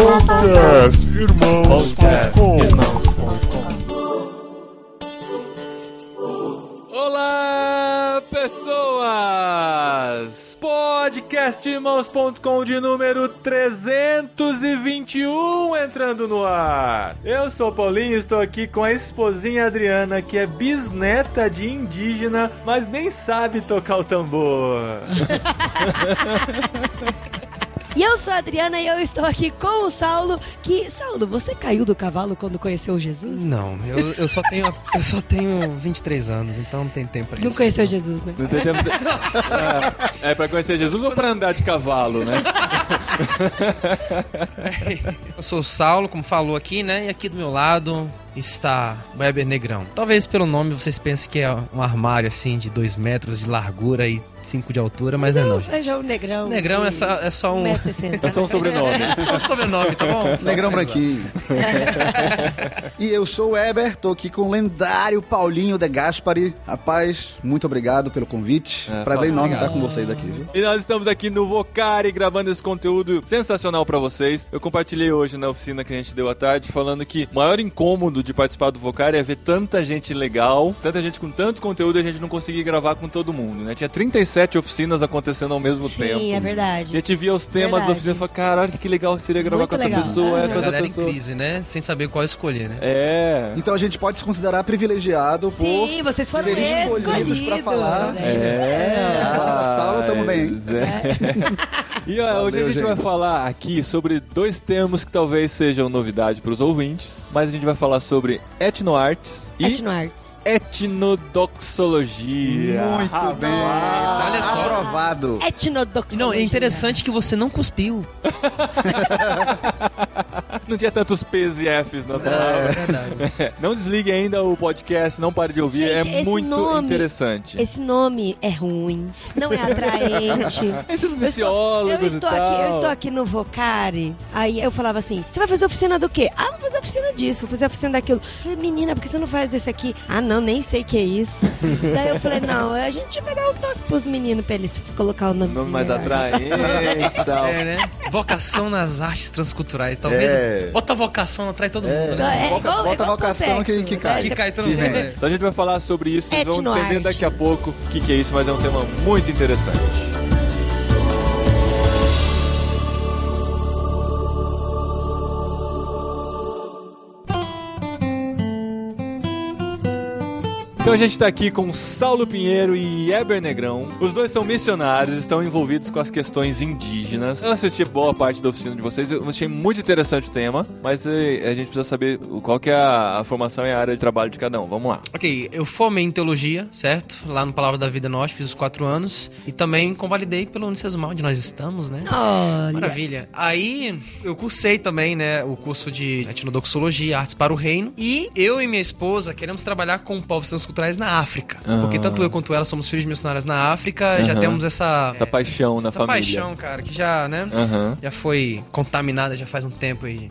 Podcast Irmãos.com Olá, pessoas! Podcastirmãos.com de número 321 entrando no ar. Eu sou o Paulinho, estou aqui com a esposinha Adriana, que é bisneta de indígena, mas nem sabe tocar o tambor. E eu sou a Adriana e eu estou aqui com o Saulo. Que Saulo, você caiu do cavalo quando conheceu Jesus? Não, eu, eu só tenho eu só tenho 23 anos, então não tem tempo pra Não isso. conheceu Jesus, né? Não tem tempo de- É, é pra conhecer Jesus ou pra andar de cavalo, né? Eu sou o Saulo, como falou aqui, né? E aqui do meu lado está o Weber Negrão. Talvez pelo nome vocês pensem que é um armário assim de 2 metros de largura e 5 de altura, mas não, é não, gente. Veja o Negrão. Negrão é só, é só um, 1,60m. É só um sobrenome. só um sobrenome, tá bom? Negrão branquinho. e eu sou o Eber, tô aqui com o lendário Paulinho de Gaspari. Rapaz, muito obrigado pelo convite. É, Prazer enorme obrigado. estar com vocês aqui, viu? E nós estamos aqui no Vocari gravando esse conteúdo sensacional pra vocês. Eu compartilhei hoje na oficina que a gente deu à tarde falando que o maior incômodo de participar do Vocari é ver tanta gente legal, tanta gente com tanto conteúdo e a gente não conseguir gravar com todo mundo, né? Tinha 37 oficinas acontecendo ao mesmo Sim, tempo. é A verdade. gente via os temas Verdade. da oficina e falava, caralho, que legal que seria gravar Muito com essa legal. pessoa, é com A essa galera em pessoa. crise, né? Sem saber qual escolher, né? É. Então a gente pode se considerar privilegiado Sim, por vocês foram serem escolhidos pra escolhidos, falar. né? É, Ah, Saulo, tamo bem. rapaz, é. E ó, hoje a Valeu, gente, vai gente. falar aqui sobre dois termos que talvez sejam novidade para os ouvintes, mas a gente vai falar sobre etnoartes e Etnoarts. etnodoxologia. Muito bem. Olha só. Aprovado. Etnodoxologia. Não, é interessante que você não cuspiu. Não tinha tantos P's e F's na É palavra. verdade. Não desligue ainda o podcast, não pare de ouvir, Gente, é esse muito nome- interessante. Esse nome é ruim, não é atraente. Esses Eu estou, eu estou e tal. aqui, eu estou aqui no Vocari. Aí eu falava assim: você vai fazer oficina do quê? Ah, vou fazer oficina disso, vou fazer oficina daquilo. Eu falei, menina, por que você não faz desse aqui? Ah, não, nem sei o que é isso. Daí eu falei, não, a gente vai dar um toque pros meninos pra eles colocar o nome Nome mais atraente e tal. É, né? Vocação nas artes transculturais. Talvez É. bota vocação atrai todo É. mundo, né? É, Bota- bota a vocação que- que né? cai. Que cai todo mundo. né? Então a gente vai falar sobre isso, vocês vão entender daqui a pouco o que, que é isso, mas é um tema muito interessante. Então a gente tá aqui com Saulo Pinheiro e Eber Negrão. Os dois são missionários, estão envolvidos com as questões indígenas. Eu assisti boa parte da oficina de vocês, eu achei muito interessante o tema, mas eh, a gente precisa saber qual que é a, a formação e a área de trabalho de cada um. Vamos lá. Ok, eu formei em teologia, certo? Lá no Palavra da Vida Norte, fiz os quatro anos. E também convalidei pelo Unicesumar, onde nós estamos, né? Olha, Maravilha. Aí eu cursei também, né, o curso de etnodoxologia, artes para o reino. E eu e minha esposa queremos trabalhar com povos transculturais na África. Ah. Porque tanto eu quanto ela somos filhos de missionários na África, já Aham. temos essa, Essa paixão na essa família. paixão, cara, que já, né, já foi contaminada já faz um tempo aí.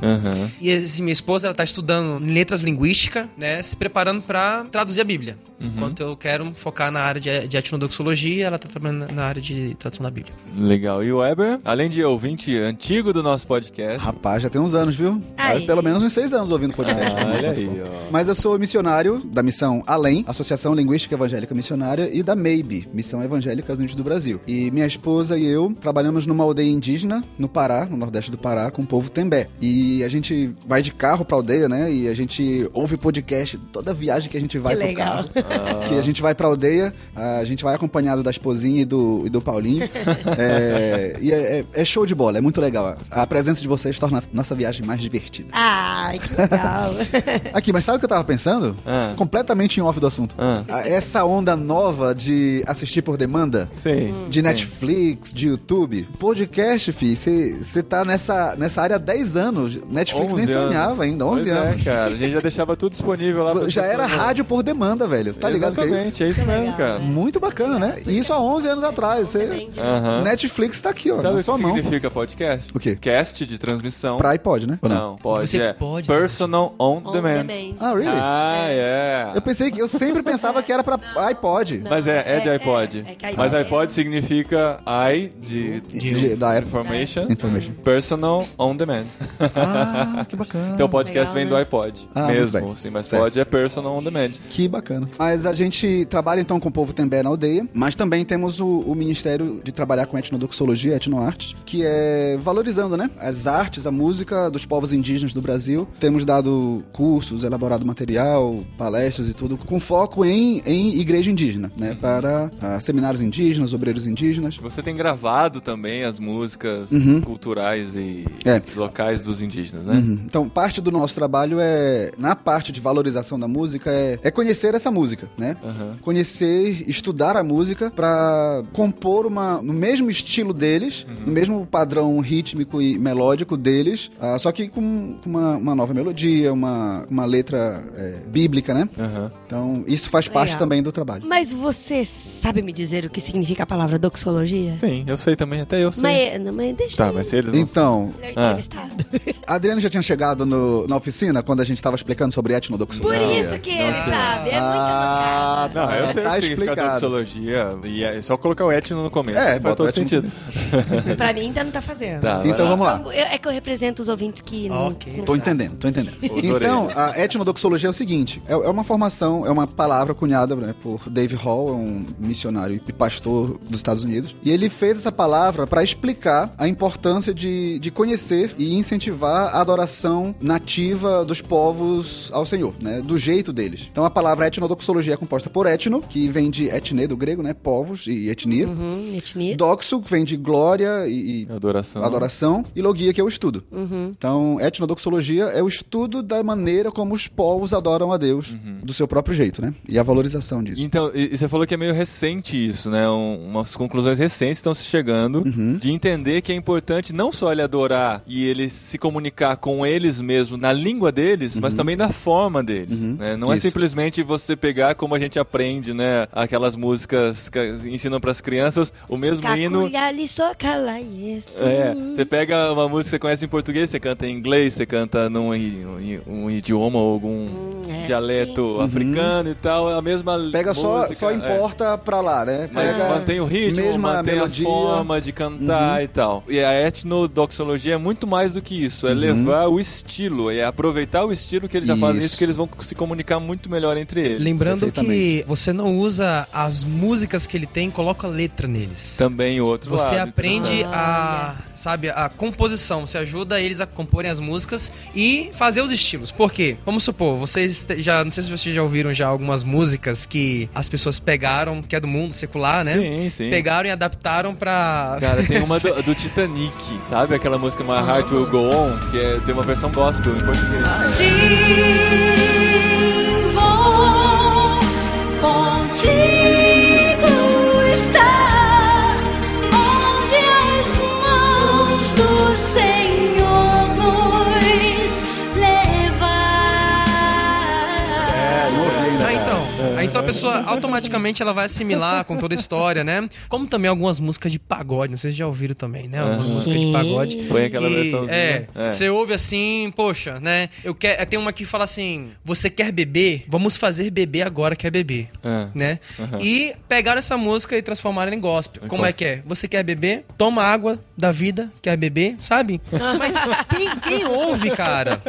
E esse, minha esposa, ela tá estudando letras linguísticas, né? Se preparando pra traduzir a Bíblia. Enquanto eu quero focar na área de, de etnodoxologia, ela tá trabalhando na área de tradução da Bíblia. Legal. E o Weber, além de ouvinte antigo do nosso podcast. Rapaz, já tem uns anos, viu? Aí. Pelo menos uns seis anos ouvindo podcast. Ah, olha aí, ó. Mas eu sou missionário da missão Além, Associação Linguística Evangélica Missionária, e da MEIB, Missão Evangélica Unidos do Brasil. E minha esposa e eu trabalhamos numa aldeia indígena no Pará, no nordeste do Pará, com o povo Tembé. E a gente vai de carro pra aldeia, né? E a gente ouve podcast toda viagem que a gente vai Que pro legal. carro. Que a gente vai pra aldeia, a gente vai acompanhado da esposinha e do, e do Paulinho. É, e é, é- é show de bola, é muito legal. A presença de vocês torna a nossa viagem mais divertida. Ai, que legal. Aqui, mas sabe o que eu tava pensando? Ah. Completamente em off do assunto. Ah. Ah, Essa onda nova de assistir por demanda, Sim. de Netflix, de YouTube, podcast, fi, você tá nessa, nessa área há 10 anos. Netflix nem 11 anos. sonhava ainda, 11 Pois anos. É, cara. A gente já deixava tudo disponível lá. Já era rádio por demanda, velho. Tá ligado que é isso? Exatamente, é isso mesmo, legal, cara. né? Muito bacana, né? E isso há 11 anos atrás. Você... Aham. Netflix tá aqui, ó, Sabe na o que sua mão. significa podcast? O quê? Cast de transmissão. Pra iPod, né? Ou Não, pode. Você é pode Personal on, On demand. demand. Ah, really? Ah, é. Eu pensei que eu sempre pensava que era pra iPod. Não. Mas é, é de É, iPod. é, é que iPod Mas é- iPod significa I de, De- da Apple. information, Information. personal on demand. Ah, que bacana. Então o podcast Legal, vem né? do iPod Ah, muito mesmo, bem. assim, mas Certo. pod é personal on demand. Que bacana. Mas a gente trabalha então com o povo Tembé na aldeia, mas também temos o, o Ministério de Trabalhar com Etnodoxologia, Etnoarte, que é valorizando, né? As artes, a música dos povos indígenas do Brasil. Temos dado cursos, elaborado material, palestras e tudo, com foco em, em igreja indígena, né? Para ah, seminários indígenas, obreiros indígenas. Você tem gravado também as músicas culturais e É. locais dos indígenas, né? Uhum. Então, parte do nosso trabalho é, na parte de valorização da música, é, é conhecer essa música, né? Aham. Conhecer, estudar a música pra compor uma, no mesmo estilo deles, no mesmo padrão rítmico e melódico deles, ah, só que com uma, uma nova melodia, uma, uma letra é, bíblica, né? Aham. Então, isso faz parte Legal. também do trabalho. Mas você sabe me dizer o que significa a palavra doxologia? Sim, eu sei também, até eu sei. Mas, não, mas deixa Tá, mas se eles não Então, é Ah. entrevistado. a Adriana já tinha chegado no- na oficina quando a gente estava explicando sobre Por etnodoxologia. isso que ele sabe. É Ah, muito Não, mancada. eu sei tá o que significa explicado. doxologia. E é só colocar o etno no começo. É, faz todo sentido. Pra mim ainda não tá fazendo. Tá, Então vamos lá. Eu- é que eu represento os ouvintes que não, Ok. não Tô entendendo, tô entendendo. Os Então, orelhas. a etnodoxologia é o seguinte: é, é uma formação, é uma palavra cunhada né, por Dave Hall, é um missionário e pastor dos Estados Unidos. E ele fez essa palavra para explicar a importância de, de conhecer e incentivar a adoração nativa dos povos ao Senhor, né? Do jeito deles. Então a palavra etnodoxologia é composta por etno, que vem de etne do grego, né? Povos e etnia. Uhum, etnia. Doxo, que vem de glória e, e Adoração. adoração, e logia, que é o estudo. Uhum. Então, etnodoxologia é o estudo da maneira como os povos adoram a Deus, do seu próprio jeito, né? E a valorização disso. Então, e, e você falou que é meio recente isso, né? Um- umas conclusões recentes estão se chegando Uhum. de entender que é importante não só ele adorar e ele se comunicar com eles mesmos na língua deles, mas também na forma deles. Uhum. né? Não é Isso. simplesmente você pegar como a gente aprende, né? Aquelas músicas que ensinam para as crianças o mesmo hino. É, você pega uma música que você conhece em português, você canta em inglês, você canta num um, um idioma ou algum Hum, é, dialeto sim. africano e tal, é a mesma Pega só, música, só é. importa pra lá, né? Mas Pega mantém o ritmo, mesma mantém melodia. a forma de cantar e tal. E a etnodoxologia é muito mais do que isso. Uhum. É levar o estilo, é aproveitar o estilo que eles já fazem Isso. isso, que eles vão se comunicar muito melhor entre eles. Lembrando que você não usa as músicas que ele tem, coloca letra neles. Também outro Você lado, aprende interessante. a, sabe, a composição. Você ajuda eles a comporem as músicas e fazer os estilos. Por quê? Vamos supor, vocês já, não sei se vocês já ouviram já algumas músicas que as pessoas pegaram, que é do mundo secular, né? Sim, sim. Pegaram e adaptaram pra. Cara, tem uma do, do Titanic, sabe? Aquela música My Heart Will Go On, que é, tem uma versão gospel em português. Sim, pessoa automaticamente ela vai assimilar com toda a história, né? Como também algumas músicas de pagode, não sei se já ouviram também, né? Algumas Aham. músicas de pagode. Põe aquela versãozinha. É, É. você ouve assim, poxa, né? Eu quero, tem uma que fala assim: você quer beber? Vamos fazer beber agora, quer beber. É. Né? Aham. E pegaram essa música e transformaram em gospel. Como é que é? Você quer beber? Toma água da vida, quer beber, sabe? Mas quem, quem ouve, cara?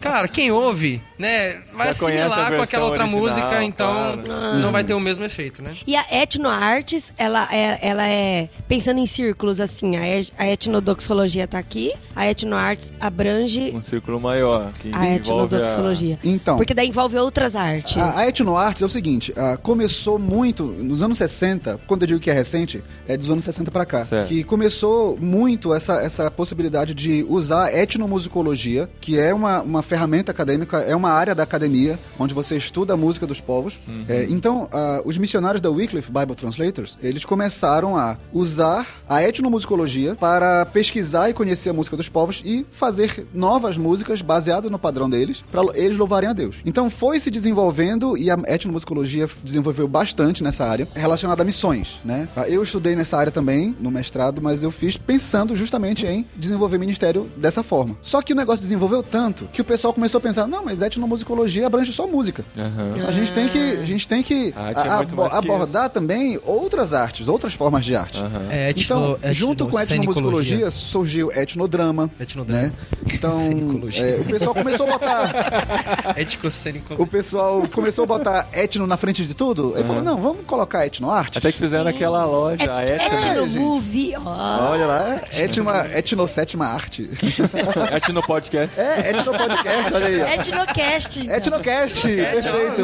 Cara, quem ouve, né? Vai Já assimilar com aquela outra original, música, então claro. Não vai ter o mesmo efeito, né? E a etnoartes, ela é, ela é pensando em círculos assim. A, et- a etnodoxologia tá aqui, a etnoartes abrange Um círculo maior, que a envolve a... etnodoxologia. Então. Porque daí envolve outras artes. A, a etnoartes é o seguinte, ah, começou muito nos anos 60, quando eu digo que é recente, é dos anos 60 pra cá, Certo. que começou muito essa, essa possibilidade de usar etnomusicologia, que é uma, uma ferramenta acadêmica, é uma área da academia, onde você estuda a música dos povos, Uhum. é, Então, ah, os missionários da Wycliffe Bible Translators, eles começaram a usar a etnomusicologia para pesquisar e conhecer a música dos povos e fazer novas músicas baseadas no padrão deles, para eles louvarem a Deus. Então, foi se desenvolvendo e a etnomusicologia desenvolveu bastante nessa área, relacionada a missões, né? Eu estudei nessa área também, no mestrado, mas eu fiz pensando justamente em desenvolver ministério dessa forma. Só que o negócio desenvolveu tanto que o pessoal começou a pensar, não, mas etnomusicologia abrange só música. Aham. A gente tem que, a gente tem que A arte é a- muito abo- mais que abordar também outras artes, outras formas de arte. Aham. É, Então, etno- junto com a etnomusicologia surgiu etnodrama, Etnodrama. né? Então, é, o pessoal começou a botar, o pessoal começou a botar etno na frente de tudo. Aí falou, não, vamos colocar etnoarte. Até que fizeram aquela loja, a É, Etno, Etnomovie, ó. Olha lá, etno, etno sétima arte. Etno Podcast. É, etno podcast, olha aí. Etnocast. então. Etnocast, perfeito.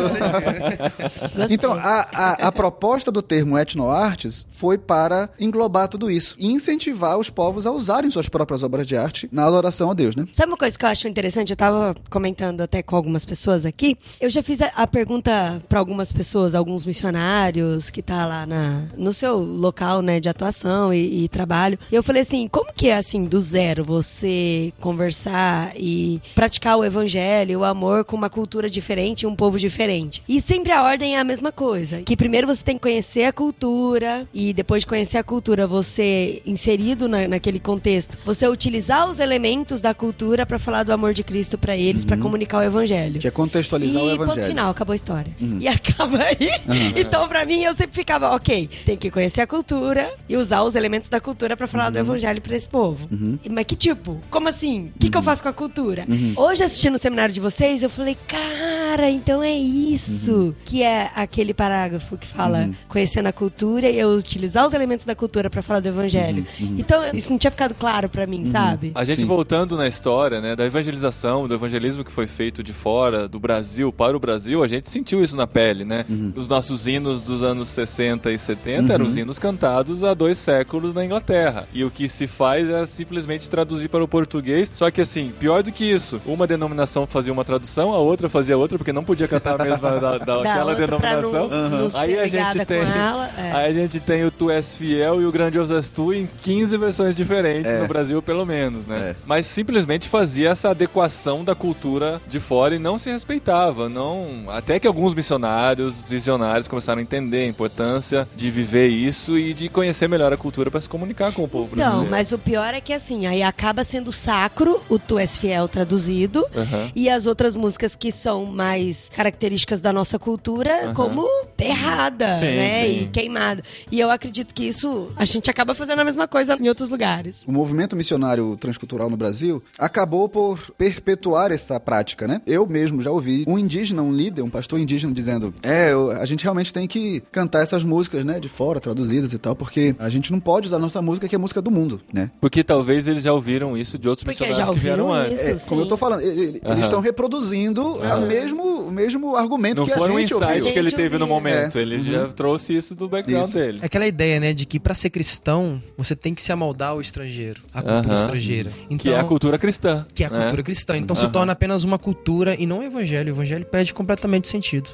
Então, a, a, a proposta do termo etnoartes foi para englobar tudo isso e incentivar os povos a usarem suas próprias obras de arte na adoração a Deus, né? Sabe uma coisa que eu acho interessante? Eu tava comentando até com algumas pessoas aqui. Eu já fiz a, a pergunta para algumas pessoas, alguns missionários que tá lá na, no seu local, né, de atuação e, e trabalho. E eu falei assim, como que é assim do zero você conversar e praticar o evangelho, o amor com uma cultura diferente, e um povo diferente? E sempre a ordem é a mesma coisa, que primeiro você tem que conhecer a cultura e depois de conhecer a cultura, você inserido na- naquele contexto, você utilizar os elementos da cultura para falar do amor de Cristo para eles, pra comunicar o evangelho. Que é contextualizar o E ponto evangelho. Uhum. final, acabou a história. E acaba aí. Então, pra mim, eu sempre ficava, ok, tem que conhecer a cultura e usar os elementos da cultura pra falar Uhum. do evangelho pra esse povo. E- Mas que tipo? Como assim? O que, que Uhum. eu faço com a cultura? Hoje, assistindo o seminário de vocês, eu falei, cara, então é isso Uhum. que é aquele parágrafo que fala conhecendo a cultura e eu utilizar os elementos da cultura pra falar do evangelho. Uhum. Então, isso não tinha ficado claro pra mim, sabe? A gente Sim. voltando na história, né, da evangelização, do evangelismo que foi feito de fora do Brasil para o Brasil, a gente sentiu isso na pele, né? Uhum. Os nossos hinos dos anos 60 e 70 eram os hinos cantados há dois séculos na Inglaterra. E o que se faz é simplesmente traduzir para o português. Só que assim, pior do que isso, uma denominação fazia uma tradução, a outra fazia outra, porque não podia cantar a mesma da, da- Da aquela outra pra não ser Aí a gente tem, ela, é. aí a gente tem o Tu és fiel e o Grandioso és tu em 15 versões diferentes É. no Brasil, pelo menos, né? É. Mas simplesmente fazia essa adequação da cultura de fora e não se respeitava, não. Até que alguns missionários, visionários começaram a entender a importância de viver isso e de conhecer melhor a cultura para se comunicar com o povo Então, brasileiro. mas o pior é que assim, aí acaba sendo sacro o Tu És Fiel traduzido Aham. e as outras músicas que são mais características da nossa cultura Aham. como errada, Sim, né? sim. E queimada. E eu acredito que isso a gente acaba fazendo a mesma coisa em outros lugares. O movimento missionário transcultural no Brasil acabou por perpetuar essa prática, né? Eu mesmo já ouvi um indígena, um líder, um pastor indígena dizendo: É, eu- a gente realmente tem que cantar essas músicas, né, de fora, traduzidas e tal, porque a gente não pode usar nossa música, que é a música do mundo, né? Porque talvez eles já ouviram isso de outros Porque missionários já que vieram ouviram antes. isso. É, como eu tô falando, eles estão reproduzindo a mesmo, o mesmo argumento Não que a um gente insight ouviu. que ele teve no ouvia. momento, É. ele já trouxe isso do background Isso. dele. É aquela ideia, né, de que pra ser cristão, você tem que se amoldar ao estrangeiro, à cultura Aham. estrangeira. Então, Que é a cultura cristã. que é a né? cultura cristã. Então se Aham. torna apenas uma cultura e não o evangelho. O evangelho perde completamente sentido.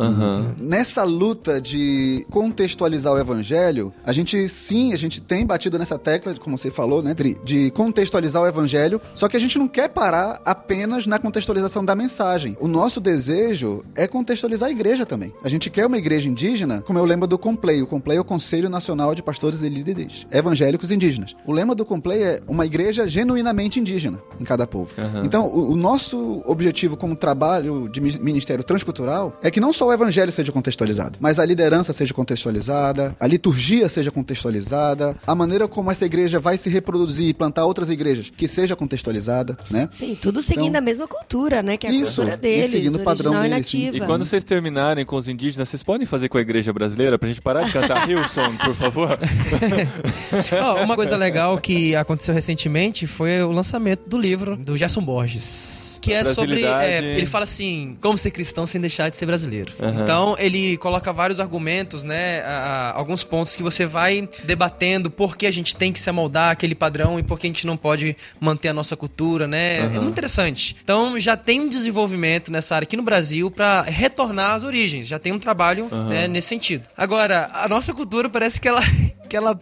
Nessa luta de contextualizar o evangelho, a gente sim, a gente tem batido nessa tecla, como você falou, né, Dri, de contextualizar o evangelho, só que a gente não quer parar apenas na contextualização da mensagem. O nosso desejo é contextualizar a igreja também. A gente quer uma igreja indígena, como eu lembro do Complei. O Complei é o Conselho Nacional de Pastores e Líderes Evangélicos Indígenas. O lema do Complei é uma igreja genuinamente indígena em cada povo. Aham. Então, o, o nosso objetivo como trabalho de mi- ministério transcultural é que não só o evangelho seja contextualizado, mas a liderança seja contextualizada, a liturgia seja contextualizada, a maneira como essa igreja vai se reproduzir e plantar outras igrejas que seja contextualizada, né? Sim, tudo seguindo Então, a mesma cultura, né? Que é a isso, cultura e deles, seguindo o padrão deles, e E quando vocês terminarem com os indígenas, vocês podem fazer com a igreja brasileira pra gente parar de cantar Hillsong, por favor? Ó, uma coisa legal que aconteceu recentemente foi o lançamento do livro do Gerson Borges. Que é sobre. É, ele fala assim: como ser cristão sem deixar de ser brasileiro. Aham. Então, ele coloca vários argumentos, né? a- a- alguns pontos que você vai debatendo por que a gente tem que se amoldar aquele padrão e por que a gente não pode manter a nossa cultura, né? É muito interessante. Então, já tem um desenvolvimento nessa área aqui no Brasil pra retornar às origens. Já tem um trabalho né, nesse sentido. Agora, a nossa cultura parece que ela. Que ela,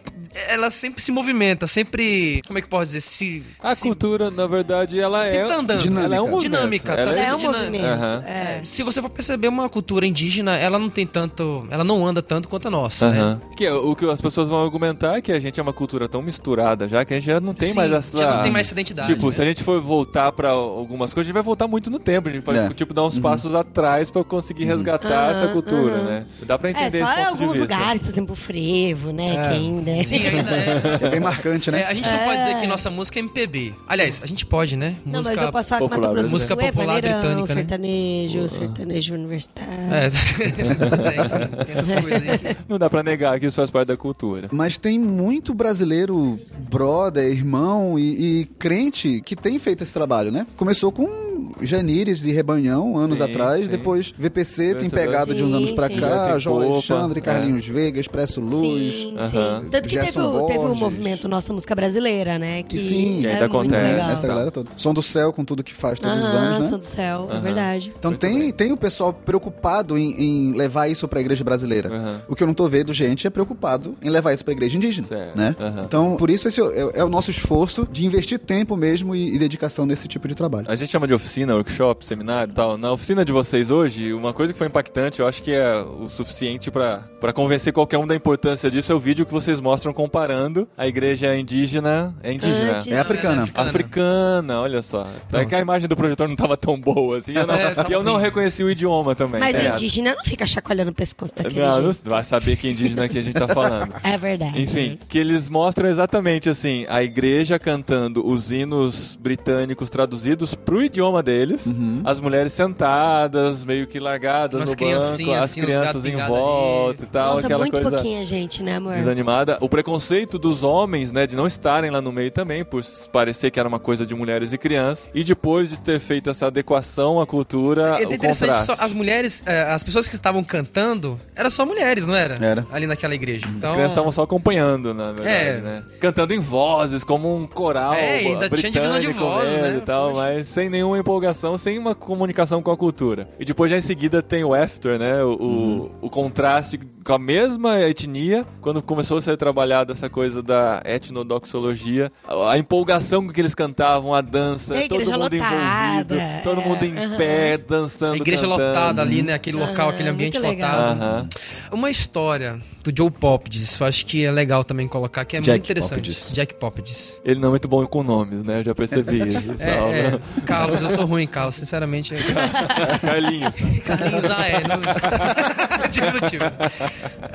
ela sempre se movimenta, sempre. Como é que eu posso dizer? Se, A se, cultura, na verdade, ela é... tá andando. dinâmica. Ela é um movimento. Dinâmica, tá Ela sempre É um dinâmica. movimento. Aham. É. Se você for perceber uma cultura indígena, ela não tem tanto. Ela não anda tanto quanto a nossa, né? Aham. Que é o que as pessoas vão argumentar é que a gente é uma cultura tão misturada já que a gente já não tem Sim, mais essa. já não tem mais essa identidade, Tipo, né? se a gente for voltar pra algumas coisas, a gente vai voltar muito no tempo. A gente vai, É. tipo, dar uns passos atrás pra conseguir resgatar essa cultura, né? Dá pra É, entender só esse em ponto de alguns vista. lugares, por exemplo, o frevo, né? É. Ainda Sim, ainda é. É bem marcante, É, né? a gente não pode dizer que nossa música é MPB. Aliás, a gente pode, né? Não, música... mas eu posso falar que Mato popular Grosso do brasileira. Sul é Música popular vaneirão, britânica, né? sertanejo, sertanejo universitário. É, mas é, enfim, tem essas coisas aí. que- Não dá pra negar que isso faz parte da cultura. Mas tem muito brasileiro, brother, irmão e, e crente que tem feito esse trabalho, né? Começou com Janires e Rebanhão anos Sim, atrás, sim. depois VPC tem Sim, pegado de uns anos pra sim. cá, Tem João Alexandre, é. Carlinhos Veiga, Expresso Luz. Sim. Sim. Tanto que teve, o- teve Borges. movimento Nossa Música Brasileira, né? Que, sim, que é ainda muito acontece. legal. Essa galera toda. Som do Céu com tudo que faz todos os anos, né? São do Céu, é verdade. Então tem, tem o pessoal preocupado em, em levar isso pra igreja brasileira. O que eu não tô vendo gente é preocupado em levar isso pra igreja indígena, Certo. né? Então, por isso esse é, é o nosso esforço de investir tempo mesmo e, e dedicação nesse tipo de trabalho. A gente chama de oficina, workshop, seminário e tal. Na oficina de vocês hoje, uma coisa que foi impactante, eu acho que é o suficiente pra pra convencer qualquer um da importância disso, é o vídeo que vocês mostram comparando a igreja indígena. É indígena? Antes- É africana. Africana, olha só. É que a imagem do projetor não tava tão boa assim. Eu não, É, e eu não reconheci o idioma também. Mas É. indígena não fica chacoalhando o pescoço daquele Não, não jeito. vai saber que indígena que a gente tá falando. É verdade. Enfim, que eles mostram exatamente assim, a igreja cantando os hinos britânicos traduzidos pro idioma deles, Uhum. as mulheres sentadas, meio que largadas Umas no banco, as assim, crianças em volta ali. e tal, Nossa, aquela muito coisa pouquinha gente, né, amor? Desanimada. O preconceito dos homens, né, de não estarem lá no meio também, por parecer que era uma coisa de mulheres e crianças, e depois de ter feito essa adequação à cultura, É o interessante, contraste. só, as mulheres, é, as pessoas que estavam cantando, eram só mulheres, não era? Era. Ali naquela igreja. Então, As crianças estavam só acompanhando, na verdade, É. né? Cantando em vozes, como um coral É, ainda tinha divisão de vozes, né? e tal, Poxa. mas sem nenhuma empolgação, sem uma comunicação com a cultura. E depois já em seguida tem o after, né? O, o- o contraste com a mesma etnia, quando começou a ser trabalhada essa coisa da etnodoxologia, a, a empolgação com que eles cantavam, a dança, a todo mundo lotada, envolvido, todo é, mundo em pé, dançando, a igreja cantando. lotada ali, né? Aquele local, aquele ambiente lotado. Aham. Uma história do Joe Popdis, eu acho que é legal também colocar, que é Jack muito interessante. Jack Popdis. Ele não é muito bom com nomes, né? Eu já percebi isso. É, é, Carlos, eu sou ruim, Carlos, sinceramente. Carlinhos, tá? Carlinhos, ah, é. No... Diminutivo.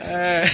É.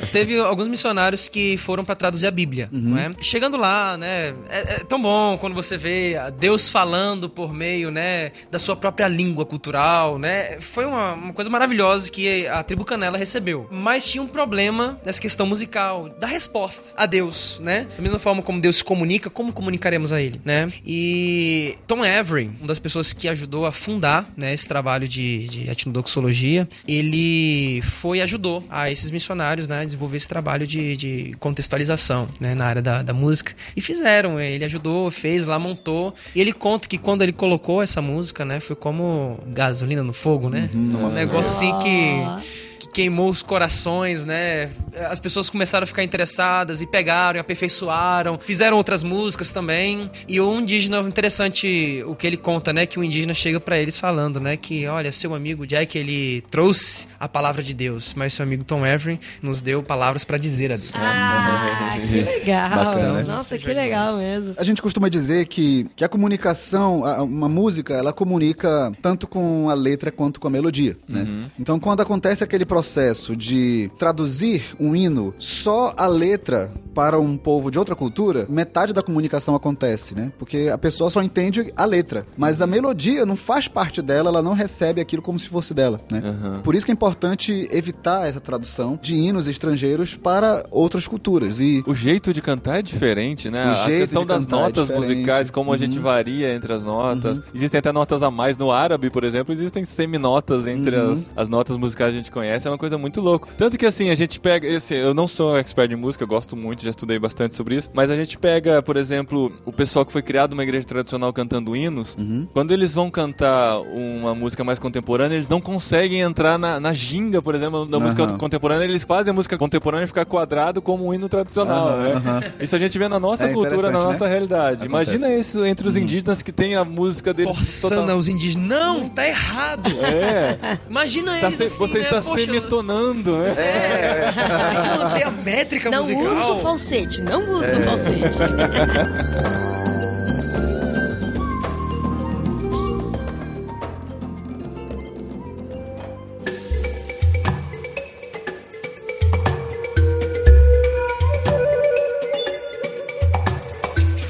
Teve alguns missionários que foram pra traduzir a Bíblia, não é? Chegando lá, né? É, é tão bom quando você vê Deus falando por meio, né? Da sua própria língua cultural, né? Foi uma, uma coisa maravilhosa que a tribo Canela recebeu. Mas tinha um problema nessa questão musical, da resposta a Deus, né? Da mesma forma como Deus se comunica, como comunicaremos a Ele, né? E Tom Avery, uma das pessoas que ajudou a fundar, né, esse trabalho de, de etnodoxologia, ele foi ajudou a esses missionários, né, a desenvolver esse trabalho de, de contextualização, né, na área da, da música. E fizeram, ele ajudou, fez lá, montou. E ele conta que quando ele colocou essa música, né, foi como gasolina no fogo, né? Um negócio assim que que queimou os corações, né? As pessoas começaram a ficar interessadas e pegaram, e aperfeiçoaram, fizeram outras músicas também. E o indígena, interessante o que ele conta, né? Que o indígena chega pra eles falando, né? Que, olha, seu amigo Jack, ele trouxe a palavra de Deus, mas seu amigo Tom Avery nos deu palavras pra dizer a Deus. Ah, que legal. Bacana. Nossa, que legal mesmo. A gente costuma dizer que, que a comunicação, a- uma música, ela comunica tanto com a letra quanto com a melodia, né? Então, quando acontece aquele processo processo de traduzir um hino só a letra para um povo de outra cultura, metade da comunicação acontece, né? Porque a pessoa só entende a letra, mas a melodia não faz parte dela, ela não recebe aquilo como se fosse dela, né? Aham. Por isso que é importante evitar essa tradução de hinos estrangeiros para outras culturas. E O jeito de cantar é diferente, né? O a jeito questão das é notas diferente. musicais, como a gente Uhum. varia entre as notas. Existem até notas a mais no árabe, por exemplo, existem seminotas entre Uhum. as, as notas musicais que a gente conhece, é uma coisa muito louca. Tanto que assim, a gente pega, esse, eu não sou expert em música, eu gosto muito, já estudei bastante sobre isso, mas a gente pega, por exemplo, o pessoal que foi criado numa igreja tradicional cantando hinos, Uhum. quando eles vão cantar uma música mais contemporânea, eles não conseguem entrar na, na ginga, por exemplo, da música Aham. contemporânea, eles fazem a música contemporânea ficar quadrado como um hino tradicional, Aham, né? Isso a gente vê na nossa É cultura, na nossa né? realidade. Acontece. Uhum. Imagina isso entre os indígenas que tem a música deles Forçando total- os indígenas. Não, tá errado. É, Imagina tá eles se- assim, você né? está Poxa, semitonando, né? É, tem que manter a métrica Não musical. uso falsete, não uso É. falsete.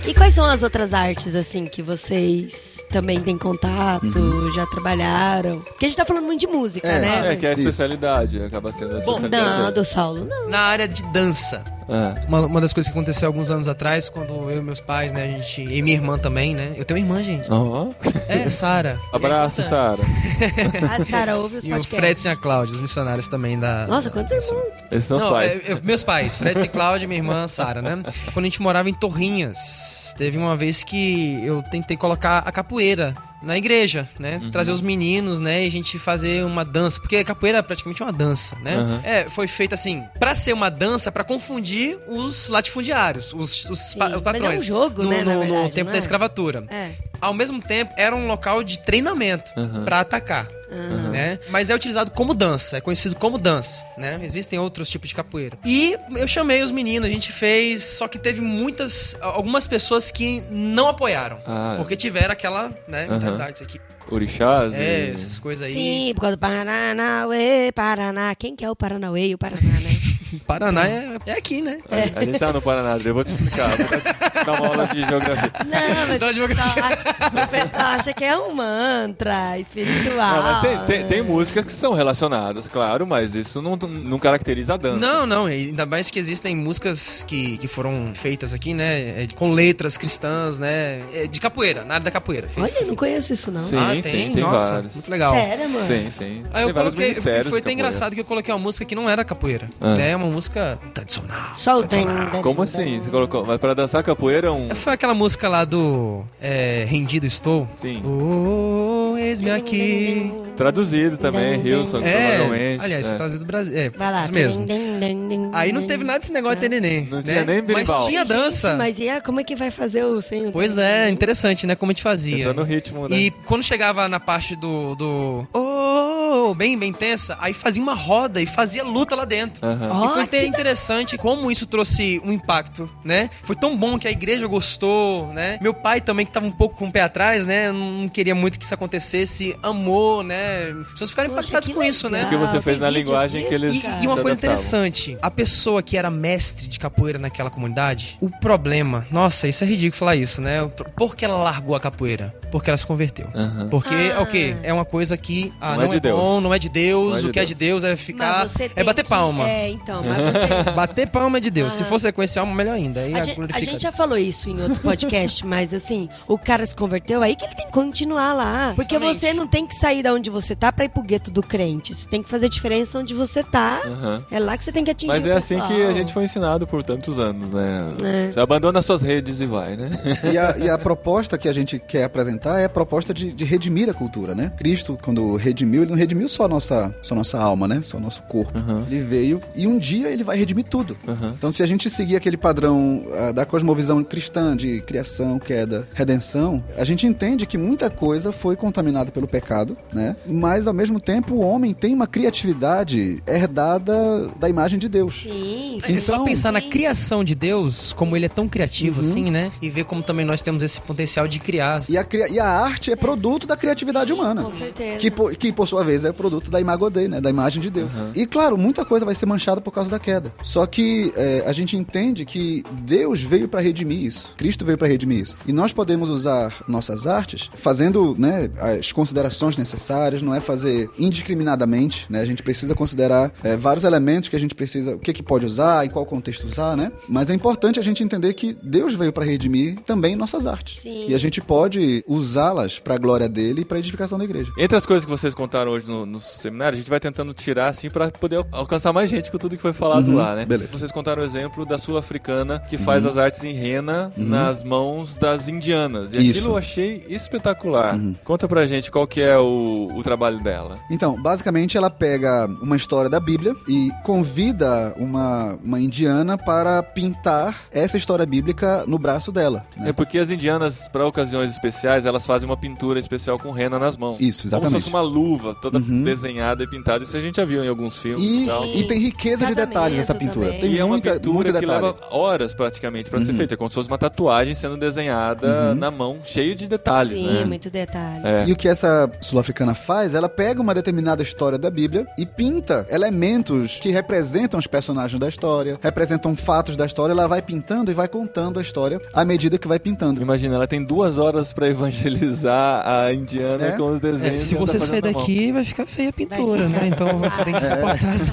E quais são as outras artes, assim, que vocês também têm contato, já trabalharam? Porque a gente tá falando muito de música, É, né? É, que é a Isso. especialidade, acaba sendo a Bom, especialidade. Não, dele. do Saulo, não. Na área de dança. É. Uma, uma das coisas que aconteceu alguns anos atrás, quando eu e meus pais, né, a gente. E minha irmã também, né? Eu tenho uma irmã, gente. Ó. É, Sara. Abraço, Sara. A Sara ouve os E o podcasts. Fred e a Cláudia, os missionários também da. Nossa, quantos irmãos? Esses são os Não, pais. é- é- meus pais, Fred e Cláudia, minha irmã Sara, né? Quando a gente morava em Torrinhas, teve uma vez que eu tentei colocar a capoeira na igreja, né? Uhum. Trazer os meninos, né? E a gente fazer uma dança, porque capoeira é praticamente uma dança, né? Uhum. É, foi feita assim, pra ser uma dança, pra confundir os latifundiários, os, os, Sim, pa- mas é um patrões. jogo, no, né, na no- no verdade, tempo não da é? escravatura. É. Ao mesmo tempo, era um local de treinamento Uhum. pra atacar. Né? Mas é utilizado como dança, é conhecido como dança, né? Existem outros tipos de capoeira. E eu chamei os meninos, a gente fez, só que teve muitas, algumas pessoas que não apoiaram, Ah. porque tiveram aquela, né, Aham. Mentalidade, isso aqui. Orixás É, e... essas coisas aí. Sim, por causa do Paranauê, Paraná. Quem que é o Paranauê e o Paraná, né? Paraná é, é aqui, né? A gente tá no Paraná, eu vou te explicar. Vou dar uma aula de geografia. Não, mas o pessoal, acha, o pessoal acha que é um mantra espiritual. Não, tem, tem, tem músicas que são relacionadas, claro, mas isso não, não caracteriza a dança. Não, não, e ainda mais que existem músicas que, que foram feitas aqui, né, é, com letras cristãs, né, é, de capoeira, na área da capoeira. Olha, eu não conheço isso, não. Sim, Ah, sim, tem Nossa, vários. muito legal. Sério, mano? Sim, sim. Aí eu tem vários coloquei, ministérios. foi até engraçado que eu coloquei uma música que não era capoeira, Ah. né, é uma música tradicional. Só o den, den, Como assim? Você colocou. Mas pra dançar capoeira é um. Foi aquela música lá do é, Rendido Estou. Sim. Oh, eis-me aqui. Traduzido também, Hilson, É, provavelmente. aliás, é. foi trazido do Brasil. É, Vai lá. isso mesmo. Aí não teve nada desse negócio de neném. Não né? tinha nem Mas berimbau. tinha dança. Gente, mas e a, como é que vai fazer o sem o Pois é, interessante, né? Como a gente fazia. Entrando no ritmo, né? E quando chegava na parte do. do oh, bem, bem tensa, aí fazia uma roda e fazia luta lá dentro. Ó, e foi que até interessante como isso trouxe um impacto, né? Foi tão bom que a igreja gostou, né? Meu pai também, que tava um pouco com o pé atrás, né? Não queria muito que isso acontecesse, amou, né? As pessoas ficaram Poxa, impactadas que com isso, né? Porque você Ah, fez na linguagem disso, que eles. E, e uma coisa interessante, a pessoa que era mestre de capoeira naquela comunidade, o problema, nossa, isso é ridículo falar isso, né? O Por que ela largou a capoeira? Porque ela se converteu. Aham. Porque é Ah. o quê? É uma coisa que ah, Não não, é de é, Deus. bom, não é de Deus, Não é de o que é de Deus. Deus é ficar. É bater que- palma. É, então, mas você... Bater palma é de Deus. Se Aham. for sequencial, melhor ainda. Aí A a gente, a gente já Deus. falou isso em outro podcast, mas assim, o cara se converteu aí que ele tem que continuar lá. Porque Justamente. você não tem que sair da onde você tá pra ir pro gueto do crente. Você tem que fazer diferença onde você tá. Aham. É lá que você tem que atingir Mas o é assim que a gente foi ensinado por tantos anos, né? É. Você abandona suas redes e vai, né? E a, e a proposta que a gente quer apresentar é a proposta de, de redimir a cultura, né? Cristo, quando redimiu, ele não redimiu só a nossa, só a nossa alma, né? Só o nosso corpo. Uhum. Ele veio e um dia ele vai redimir tudo. Uhum. Então, se a gente seguir aquele padrão ah, da cosmovisão cristã de criação, queda, redenção, a gente entende que muita coisa foi contaminada pelo pecado, né? Mas, ao mesmo tempo, o homem tem uma criatividade herdada da imagem de Deus. Sim, É só Então- pensar na criação de Deus, como ele é tão criativo Uhum. assim, né? E ver como também nós temos esse potencial de criar. E a, e a arte é produto da criatividade humana. com certeza. Que por, que, por sua vez, é produto da imago Dei, né? Da imagem de Deus. E claro, muita coisa vai ser manchada por causa da queda. Só que é, a gente entende que Deus veio para redimir isso. Cristo veio para redimir isso. E nós podemos usar nossas artes fazendo né, as considerações necessárias, não é fazer indiscriminadamente, né? A gente precisa considerar é, vários elementos que a gente precisa, o que, que pode usar, em qual contexto usar, né? Mas é importante a gente entender que Deus veio para redimir também nossas artes. Sim. E a gente pode usá-las para a glória dele e para a edificação da igreja. Entre as coisas que vocês contaram hoje no, no seminário, a gente vai tentando tirar assim pra poder al- alcançar mais gente com tudo que foi falado Uhum, lá, né? beleza. Vocês contaram o exemplo da sul-africana que faz as artes em rena nas mãos das indianas. E Isso. aquilo eu achei espetacular. Conta pra gente qual que é o, o trabalho dela. Então, basicamente, ela pega uma história da Bíblia e convida uma, uma indiana para pintar essa história bíblica no braço dela. né? É porque as indianas, pra ocasiões especiais, elas fazem uma pintura especial com rena nas mãos. Isso, Como exatamente. se fosse uma luva toda Uhum. desenhada e pintada. Isso a gente já viu em alguns filmes e, E, e tem riqueza de detalhes essa pintura. também. Tem e é uma muita, pintura muito que detalhe. leva horas praticamente pra ser Uhum. feita. É como se fosse uma tatuagem sendo desenhada na mão, cheio de detalhes, Sim, né? muito detalhe. É. E o que essa sul-africana faz, ela pega uma determinada história da Bíblia e pinta elementos que representam os personagens da história, representam fatos da história, ela vai pintando e vai contando a história à medida que vai pintando. Imagina, ela tem duas horas pra evangelizar a indiana É? com os É, desenhos. se que ela você tá sair daqui, vai ficar feia a pintura, né? Então você tem que suportar essa...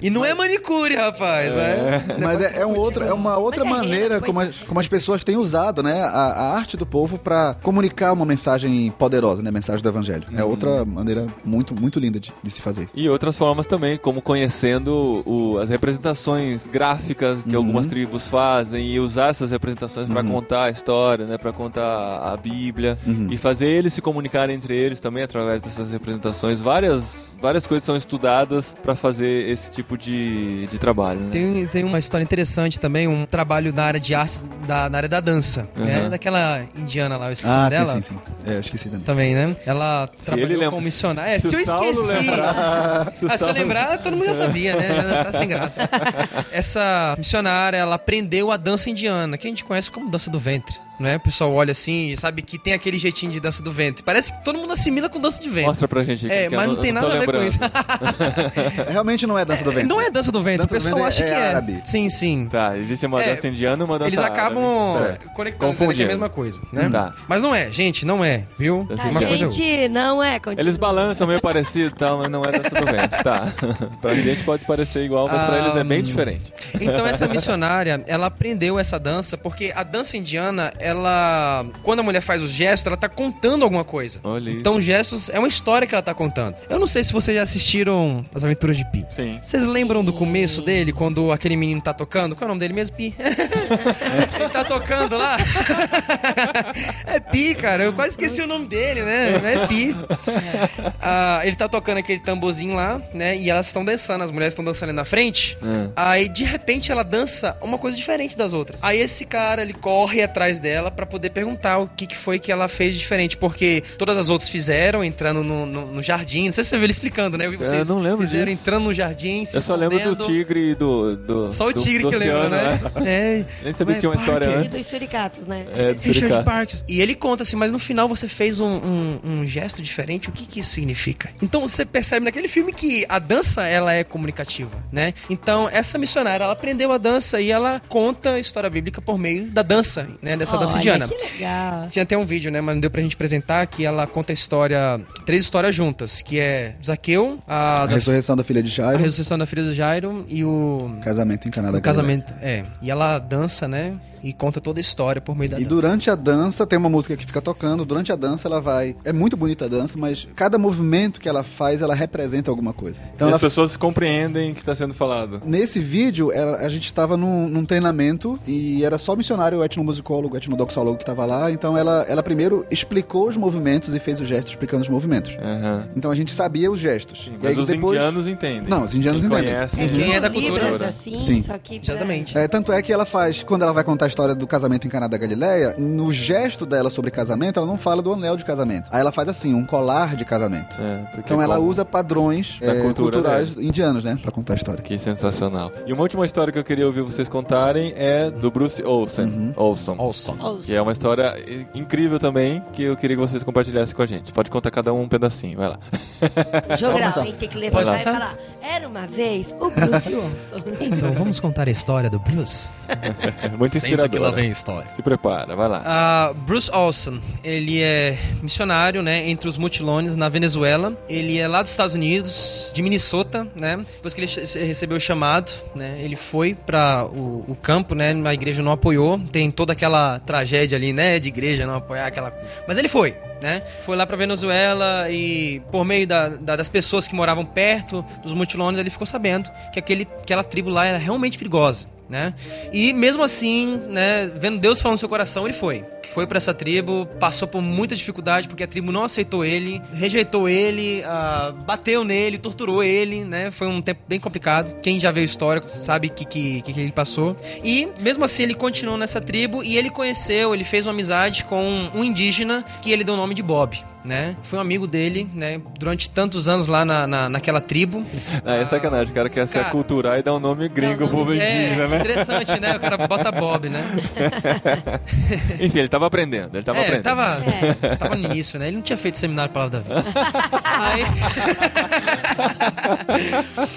E não é manicure, rapaz. É. Mas é, é um outro, é uma outra é maneira como as, como as pessoas têm usado, né, a, a arte do povo para comunicar uma mensagem poderosa, né, a mensagem do evangelho. É outra maneira muito, muito linda de, de se fazer isso. E outras formas também, como conhecendo o- as representações gráficas que Uhum. algumas tribos fazem e usar essas representações pra contar a história, né, para contar a Bíblia Uhum. e fazer eles se comunicarem entre eles também através dessas representações. Várias várias coisas são estudadas pra fazer esse tipo de, de trabalho, né? Tem, tem uma história interessante também, um trabalho na área de arte, da, na área da dança, né? Uhum. Daquela indiana lá, eu esqueci o Ah, nome sim, dela. sim, sim. É, eu esqueci também. Também, né? Ela Se trabalhou lembra- como missionária. É, se se, eu esqueci. lembrar- se Ah, se eu lembrar, todo mundo já sabia, né? Tá sem graça. Essa missionária, ela aprendeu a dança indiana, que a gente conhece como dança do ventre. Né? O pessoal olha assim e sabe que tem aquele jeitinho de dança do ventre. Parece que todo mundo assimila com dança de ventre. Mostra pra gente aqui. É, mas não eu tem nada a ver com isso. Realmente não é dança do ventre. Não é dança do ventre, Dança o pessoal acha é que é. árabe. Sim, sim. Tá, existe uma É, dança indiana e uma dança Eles acabam árabe. Certo. conectando dizendo que é a Confundindo. mesma coisa, né? Tá. Mas não é, gente, não é, viu? Tá, indiana. Uma coisa é gente, não é. Continua. Eles balançam meio parecido e tal, mas não é dança do ventre. Tá. pra gente pode parecer igual, mas pra eles é bem Ah, diferente. Então essa missionária, ela aprendeu essa dança porque a dança indiana, ela quando a mulher faz os gestos, ela tá contando alguma coisa. Olha isso. Então gestos é uma história que ela tá contando. Eu não sei se vocês já assistiram As Aventuras de Pi. Sim. Vocês lembram do começo dele, quando aquele menino tá tocando? Qual é o nome dele mesmo? Pi. Ele tá tocando lá. É Pi, cara. Eu quase esqueci o nome dele, né? É Pi. Ah, ele tá tocando aquele tamborzinho lá, né? E elas estão dançando, as mulheres estão dançando ali na frente. Hum. Aí, de repente, ela dança uma coisa diferente das outras. Aí esse cara, ele corre atrás dela pra poder perguntar o que, que foi que ela fez diferente. Porque todas as outras fizeram, entrando no, no- no jardim. Não sei se você viu ele explicando, né? Eu vi vocês não lembro fizeram disso. entrando no jardim, se Eu só lembro do tigre e do, do. Só o do- tigre do que eu lembro, oceano, né? É. Nem sabia que tinha uma história Parker. E antes. dos suricatos, né? É, do Richard suricato. Parks. E ele conta assim, mas no final você fez um, um- um gesto diferente, o que, que isso significa? Então você percebe naquele filme que a dança, ela é comunicativa, né? Então essa missionária, ela aprendeu a dança e ela conta a história bíblica por meio da dança, né? Dessa indiana. Que legal. Tinha até um vídeo, né? Mas não deu pra gente apresentar que ela conta a história, três histórias juntas, que é Zaqueu, a, A da, ressurreição da filha de a Jairo, ressurreição da filha de Jairo e o casamento em Canadá. o casamento. É. E ela dança, né? E conta toda a história por meio da E dança. durante a dança, tem uma música que fica tocando. Durante a dança, ela vai. É muito bonita a dança, mas cada movimento que ela faz, ela representa alguma coisa. Então, E ela as pessoas compreendem o que está sendo falado. Nesse vídeo, ela- a gente estava num, num treinamento e era só o missionário, o etnomusicólogo, o etnodoxólogo que estava lá. Então ela, ela primeiro explicou os movimentos e fez o gesto explicando os movimentos. Aham. Então a gente sabia os gestos. e Mas aí os depois... indianos entendem. Não, os indianos Quem entendem. Conhece, Quem é da Libras, cultura. assim, Sim. só que pra- Exatamente. É, tanto é que ela faz, quando ela vai contar a história do casamento em Caná da Galileia, no gesto dela sobre casamento, ela não fala do anel de casamento. Aí ela faz assim, um colar de casamento. É, Então ela como- usa padrões é, cultura culturais indianos, né? Pra contar a história. Que sensacional. E uma última história que eu queria ouvir vocês contarem é do Bruce Olsen. Uhum. Olson. Olson. Que é uma história incrível também, que eu queria que vocês compartilhassem com a gente. Pode contar cada um um pedacinho, vai lá. Jogral, hein? Tem que levantar e começar? falar. Era uma vez o Bruce Wilson. Então vamos contar a história do Bruce. Muito inspirador. A história. Se prepara, vai lá. Ah, Bruce Olson, ele é missionário, né, entre os mutilones na Venezuela. Ele é lá dos Estados Unidos, de Minnesota, né? Depois que ele recebeu o chamado, né, ele foi para o, o campo, né? A igreja não apoiou. Tem toda aquela tragédia ali, né, de igreja não apoiar aquela. Mas ele foi. Né? Foi lá pra Venezuela e por meio da- da- das pessoas que moravam perto dos mutilones, ele ficou sabendo que aquele, aquela tribo lá era realmente perigosa né? E mesmo assim, né, vendo Deus falando no seu coração, ele foi. Foi pra essa tribo, passou por muita dificuldade porque a tribo não aceitou ele, rejeitou ele, ah, bateu nele, torturou ele, né? Foi um tempo bem complicado. Quem já veio histórico sabe que que, que que ele passou. E mesmo assim ele continuou nessa tribo e ele conheceu, ele fez uma amizade com um indígena que ele deu o nome de Bob. Né? Foi um amigo dele, né? Durante tantos anos lá na, na, naquela tribo. Ah, é sacanagem, o cara quer se Cara. aculturar e dar um nome gringo pro de- indígena, é, né? interessante, né? O cara bota Bob, né? Enfim, ele tava aprendendo, ele tava é, aprendendo. tava, tava no início, né? Ele não tinha feito seminário Palavra da Vida. Aí...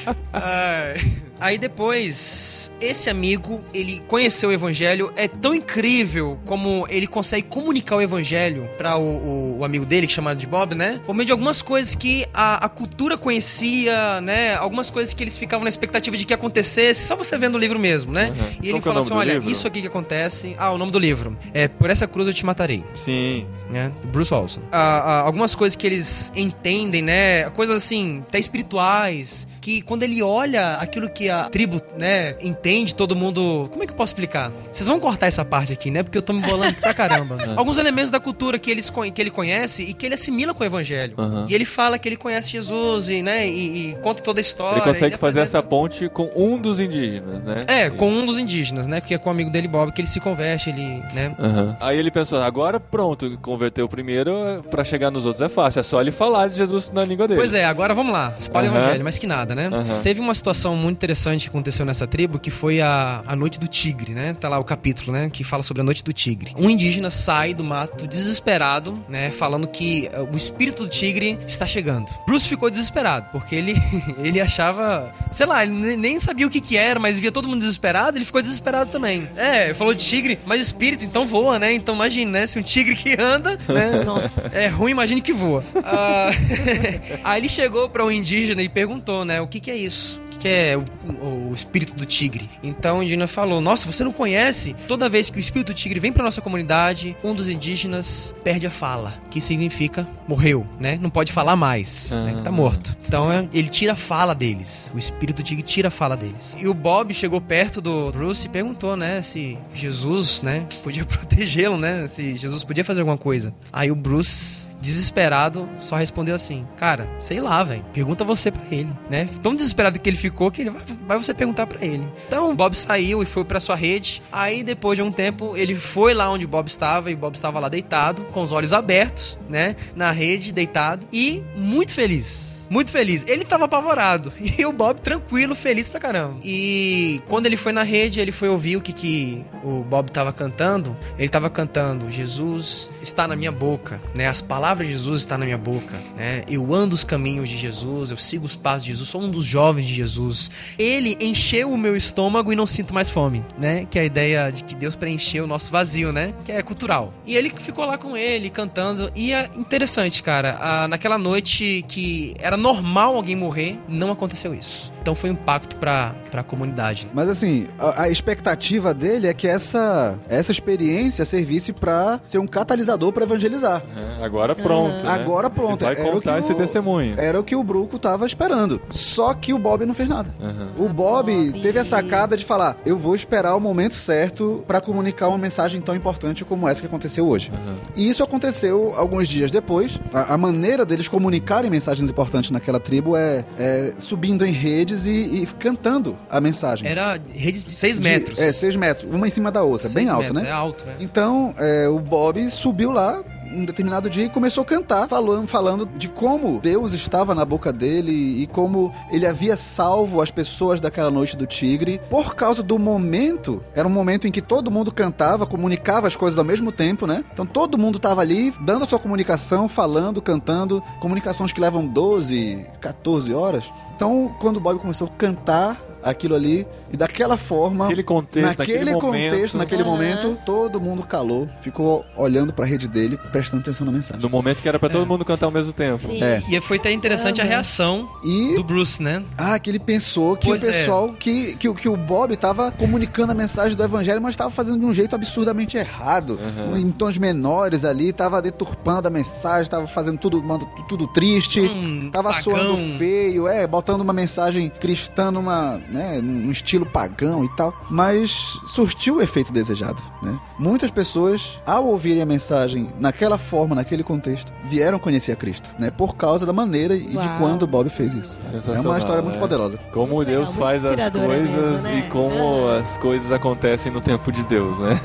Aí depois, esse amigo, ele conheceu o evangelho, é tão incrível como ele consegue comunicar o evangelho para o, o- o amigo dele, que é chamado de Bob, né? Por meio de algumas coisas que a, a cultura conhecia, né? Algumas coisas que eles ficavam na expectativa de que acontecesse, só você vendo o livro mesmo, né? Uhum. E ele Qual é fala nome assim: olha, livro? isso aqui que acontece. Ah, o nome do livro. É Por essa cruz eu te matarei Sim. né? Bruce Olson. Ah, ah, algumas coisas que eles entendem, né? Coisas assim, até espirituais. Que quando ele olha aquilo que a tribo, né, entende, todo mundo. Como é que eu posso explicar? Vocês vão cortar essa parte aqui, né? Porque eu tô me bolando pra caramba. Alguns elementos da cultura que, eles, que ele conhece e que ele assimila com o evangelho. Aham. E ele fala que ele conhece Jesus e, né, e, e conta toda a história. Ele consegue fazer apresenta- essa ponte com um dos indígenas, né? É, com um dos indígenas, né? Porque é com o amigo dele, Bob, que ele se converte, ele, né? Aham. Aí ele pensou, agora pronto, converteu o primeiro, pra chegar nos outros é fácil, é só ele falar de Jesus na língua dele. Pois é, agora vamos lá. Espalha o evangelho, mais que nada, né? Aham. Teve uma situação muito interessante que aconteceu nessa tribo, que foi a, a Noite do Tigre, né? Tá lá o capítulo, né? Que fala sobre a Noite do Tigre. Um indígena sai do mato desesperado, né? Falando que eh, o espírito do tigre está chegando. Bruce ficou desesperado, porque ele, ele achava... Sei lá, ele ne- nem sabia o que que era, mas via todo mundo desesperado, ele ficou desesperado também. É, falou de tigre, mas espírito, então voa, né? Então imagine, né? Se um tigre que anda, né? Nossa. É ruim, imagine que voa. Ah, Aí ele chegou para um indígena e perguntou, né, o que, que é isso? O que, que é o, o espírito do tigre? Então o indígena falou: Nossa, você não conhece? Toda vez que o espírito do tigre vem para nossa comunidade, um dos indígenas perde a fala, que significa morreu, né? Não pode falar mais, né? Ah. Tá morto. Então é, ele tira a fala deles. O espírito do tigre tira a fala deles. E o Bob chegou perto do Bruce e perguntou, né, se Jesus, né, podia protegê-lo, né? Se Jesus podia fazer alguma coisa. Aí o Bruce desesperado, só respondeu assim: Cara, sei lá, velho. Pergunta você pra ele, né? Tão desesperado que ele ficou que ele vai, vai você perguntar pra ele. Então Bob saiu e foi pra sua rede. Aí depois de um tempo ele foi lá onde Bob estava e Bob estava lá deitado, com os olhos abertos, né? Na rede, deitado e muito feliz. Muito feliz. Ele tava apavorado. E o Bob tranquilo, feliz pra caramba. E quando ele foi na rede, ele foi ouvir o que, que o Bob tava cantando. Ele tava cantando: Jesus está na minha boca, né? As palavras de Jesus estão na minha boca, né? Eu ando os caminhos de Jesus, eu sigo os passos de Jesus, sou um dos jovens de Jesus. Ele encheu o meu estômago e não sinto mais fome, né? Que é a ideia de que Deus preencheu o nosso vazio, né? Que é cultural. E ele ficou lá com ele, cantando. E é interessante, cara. Naquela noite que era normal alguém morrer, não aconteceu isso. Então foi um impacto pra, pra comunidade. Mas assim, a, a expectativa dele é que essa, essa experiência servisse pra ser um catalisador pra evangelizar. É, agora pronto. né? Agora pronto. Ele vai Era o contar que esse o- testemunho. Era o que o Bruco tava esperando. Só que o Bob não fez nada. Aham. O Bob, Bob. teve a sacada de falar: eu vou esperar o momento certo pra comunicar uma mensagem tão importante como essa que aconteceu hoje. Aham. E isso aconteceu alguns dias depois. A, a maneira deles comunicarem mensagens importantes participantes naquela tribo é, é subindo em redes e, e cantando a mensagem. Era redes de 6 De- metros. é, seis metros, uma em cima da outra, bem alto, metros, né? É alto, né? Então, é, o Bob subiu lá um determinado dia e começou a cantar, falando, falando de como Deus estava na boca dele e como ele havia salvo as pessoas daquela noite do tigre. Por causa do momento, era um momento em que todo mundo cantava, comunicava as coisas ao mesmo tempo, né? Então todo mundo estava ali dando a sua comunicação, falando, cantando, comunicações que levam 12, 14 horas. Então, quando o Bob começou a cantar aquilo ali, e daquela forma, Naquele contexto, naquele naquele contexto, momento. naquele Aham. momento, todo mundo calou, ficou olhando pra rede dele, prestando atenção na mensagem. No momento que era pra todo mundo cantar ao mesmo tempo. Sim. É. E foi até interessante a reação E do Bruce, né? ah, que ele pensou que Pois o é. pessoal que, que, o- que o Bob tava comunicando a mensagem do evangelho, mas estava fazendo de um jeito absurdamente errado, em tons menores ali, tava deturpando a mensagem, tava fazendo tudo, mando- tudo triste. Hum, Tava pagão. soando feio, é, botando uma mensagem cristã numa, né, num estilo pagão e tal. Mas surtiu o efeito desejado, né? Muitas pessoas, ao ouvirem a mensagem naquela forma, naquele contexto, vieram conhecer a Cristo, né? Por causa da maneira e de Uau. quando o Bob fez isso. É uma história muito né? poderosa. Como Muito Deus legal, faz as coisas mesmo, né? e como Ah. as coisas acontecem no tempo de Deus, né?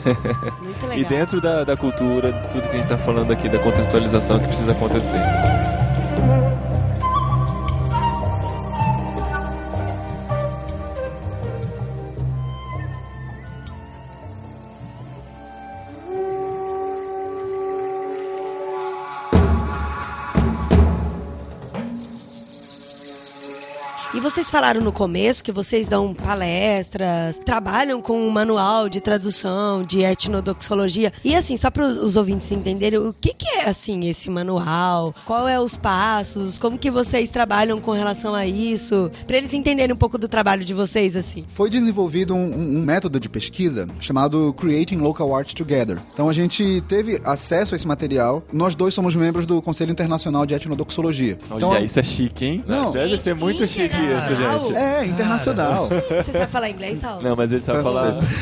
Muito legal. E dentro da, da cultura, tudo que a gente tá falando aqui, da contextualização que precisa acontecer. Vocês falaram no começo que vocês dão palestras, trabalham com um manual de tradução, de etnodoxologia. E assim, só para os ouvintes entenderem, o que, que é assim esse manual? Qual é os passos? Como que vocês trabalham com relação a isso? Para eles entenderem um pouco do trabalho de vocês, assim. Foi desenvolvido um, um- método de pesquisa chamado Creating Local Art Together. Então a gente teve acesso a esse material. Nós dois somos membros do Conselho Internacional de Etnodoxologia. Olha, Então, isso é chique, hein? Não. Deve ser muito chique isso, internacional. gente. é internacional. Você sabe falar inglês, Saulo? Não, mas ele sabe falar. Francês.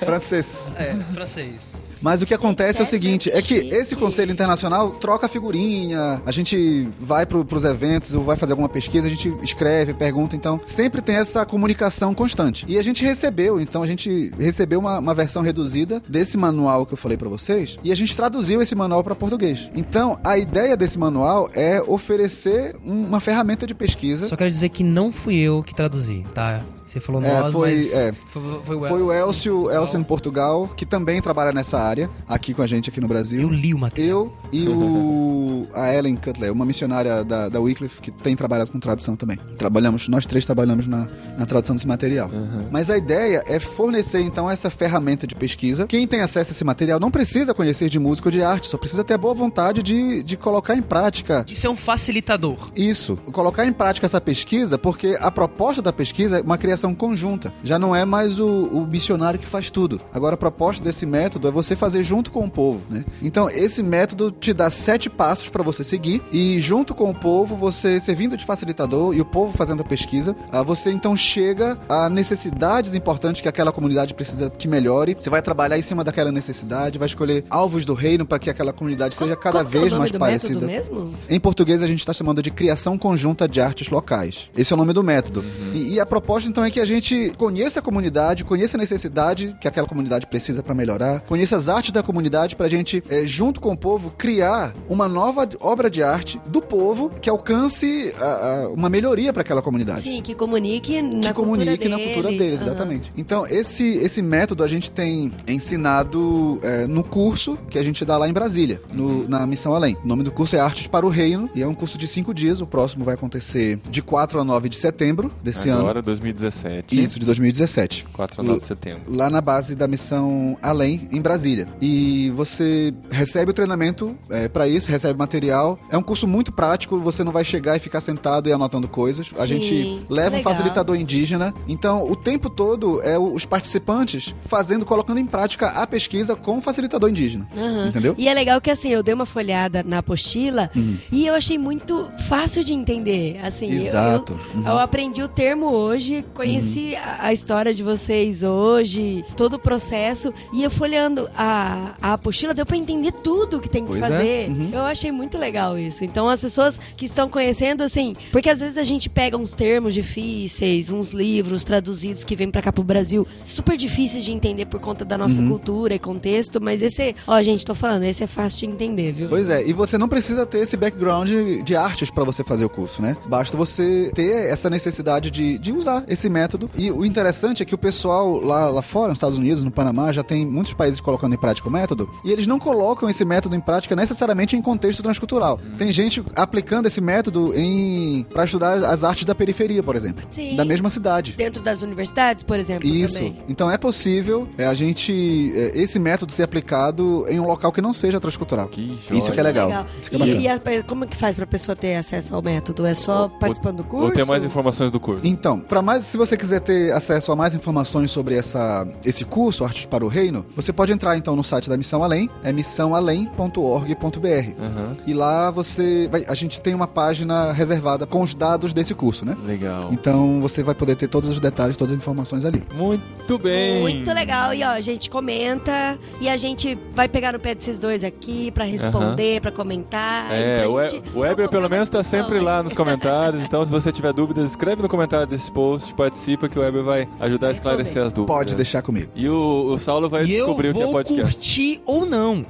Francês. É, francês. Mas o que acontece é o seguinte, é que esse conselho internacional troca figurinha, a gente vai pro, pros eventos ou vai fazer alguma pesquisa, a gente escreve, pergunta, então sempre tem essa comunicação constante. E a gente recebeu, então a gente recebeu uma, uma versão reduzida desse manual que eu falei pra vocês e a gente traduziu esse manual pra português. Então a ideia desse manual é oferecer um- uma ferramenta de pesquisa. Só quero dizer que não fui eu que traduzi, tá? Você falou É, nós, foi- mas é. foi, foi o Foi o Elcio. Elcio, em Portugal, que também trabalha nessa área, aqui com a gente aqui no Brasil. Eu li o material. Eu e o a Ellen Cutler, uma missionária da, da Wycliffe que tem trabalhado com tradução também. Trabalhamos, nós três trabalhamos na, na tradução desse material. Mas a ideia é fornecer então essa ferramenta de pesquisa. Quem tem acesso a esse material não precisa conhecer de música ou de arte, só precisa ter a boa vontade de, de colocar em prática De ser um facilitador. isso, colocar em prática essa pesquisa, porque a proposta da pesquisa é uma criação conjunta. Já não é mais o, o missionário que faz tudo. Agora, a proposta desse método é você fazer junto com o povo, né? Então, esse método te dá sete passos para você seguir e, junto com o povo, você servindo de facilitador e o povo fazendo a pesquisa, ah, você então chega a necessidades importantes que aquela comunidade precisa que melhore. Você vai trabalhar em cima daquela necessidade, vai escolher alvos do reino para que aquela comunidade seja cada é vez nome mais parecida. mesmo? Em português a gente está chamando de criação conjunta de artes locais. Esse é o nome do método. E, e a proposta então é que a gente conheça a comunidade, conheça a necessidade que aquela comunidade precisa para melhorar, conheça as artes da comunidade para a gente, eh, junto com o povo, criar uma nova obra de arte do povo que alcance a- a- uma melhoria para aquela comunidade Sim, que comunique na que cultura comunique na dele. cultura deles, Aham. exatamente. Então, esse, esse método a gente tem ensinado é, no curso que a gente dá lá em Brasília, no- na Missão Além. O nome do curso é Artes para o Reino e é um curso de cinco dias. O próximo vai acontecer de 4 a 9 de setembro desse Agora, ano. 2017. Isso, de 2017 4 a 9 de setembro. lá na base da missão Além, em Brasília. E você recebe o treinamento é, para isso, recebe material. É um curso muito prático, você não vai chegar e ficar sentado e anotando coisas. A Sim, gente leva um legal. facilitador indígena. Então, o tempo todo é os participantes fazendo, colocando em prática a pesquisa com o facilitador indígena. Aham. Entendeu? E é legal que assim, eu dei uma folhada na apostila Uhum. e eu achei muito fácil de entender. Assim, eu- Exato. Eu, Uhum. eu aprendi o termo hoje, conheci a, a história de vocês hoje, todo o processo, e eu folheando a, a apostila, deu pra entender tudo que tem que Pois é. fazer. Uhum. Eu achei muito legal isso. Então, as pessoas que estão conhecendo, assim, porque às vezes a gente pega uns termos difíceis, uns livros traduzidos que vêm pra cá pro Brasil, super difíceis de entender por conta da nossa Uhum. cultura e contexto, mas esse, ó, gente, tô falando, esse é fácil de entender, viu? Pois é, e você não precisa ter esse background de artes pra você fazer o curso, né? Basta você ter essa necessidade de, de usar esse método. E o interessante é que o pessoal lá, lá fora, nos Estados Unidos, no Panamá, já tem muitos países colocando em prática o método, e eles não colocam esse método em prática necessariamente em contexto transcultural. Tem gente aplicando esse método em para estudar as artes da periferia, por exemplo, Sim. da mesma cidade. Dentro das universidades, por exemplo, Isso. também. Então é possível é, a gente é, esse método ser aplicado em um local que não seja transcultural. Que. Isso que é legal. Isso que é E, e a como que faz pra pessoa ter acesso ao método? É só participando do curso? Ou ter mais informações do curso. Então, para mais, se você quiser ter acesso a mais informações sobre essa, esse curso, Artes para o Reino, você pode entrar então no site da Missão Além, é missãoalém.org.br. Aham. E lá você vai, a gente tem uma página reservada com os dados desse curso, né? Legal. Então você vai poder ter todos os detalhes, todas as informações ali. Muito bem. Muito legal. E ó, a gente comenta e a gente vai pegar no pé desses dois aqui pra responder, pra comentar. É, pra o, gente o Weber pelo menos tá discussão, sempre lá nos comentários, então se você tiver dúvidas, escreve no comentário desse post, participa que o Weber vai ajudar a esclarecer as dúvidas. Pode deixar comigo. E o, o Saulo vai E eu descobrir o que é vou podcast. curtir ou não.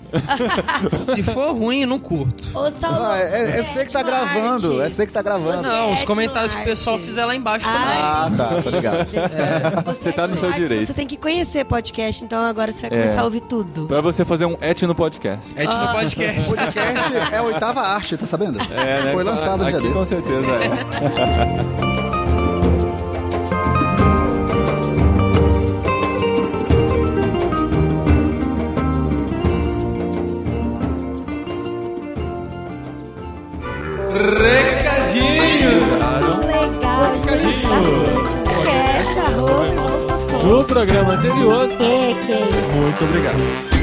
Se for ruim, eu não curto. Ô, Saulo, Ah, é, é você que tá gravando, Arte. é você que tá gravando. Não, os comentários que o pessoal fizer lá embaixo Ah, também. Ah, tá, tô ligado. Você, tá no é seu de artes, direito. Você tem que conhecer podcast, então agora você vai É. começar a ouvir tudo. Pra você fazer um etno podcast. É tipo podcast. Podcast é a oitava arte, tá sabendo? É, né? Foi lançado um dia Aqui desse. com certeza é. Recadinho! Legal, bastante. Cash, arroba, irmãos.com. No programa anterior, É, que é isso. muito obrigado.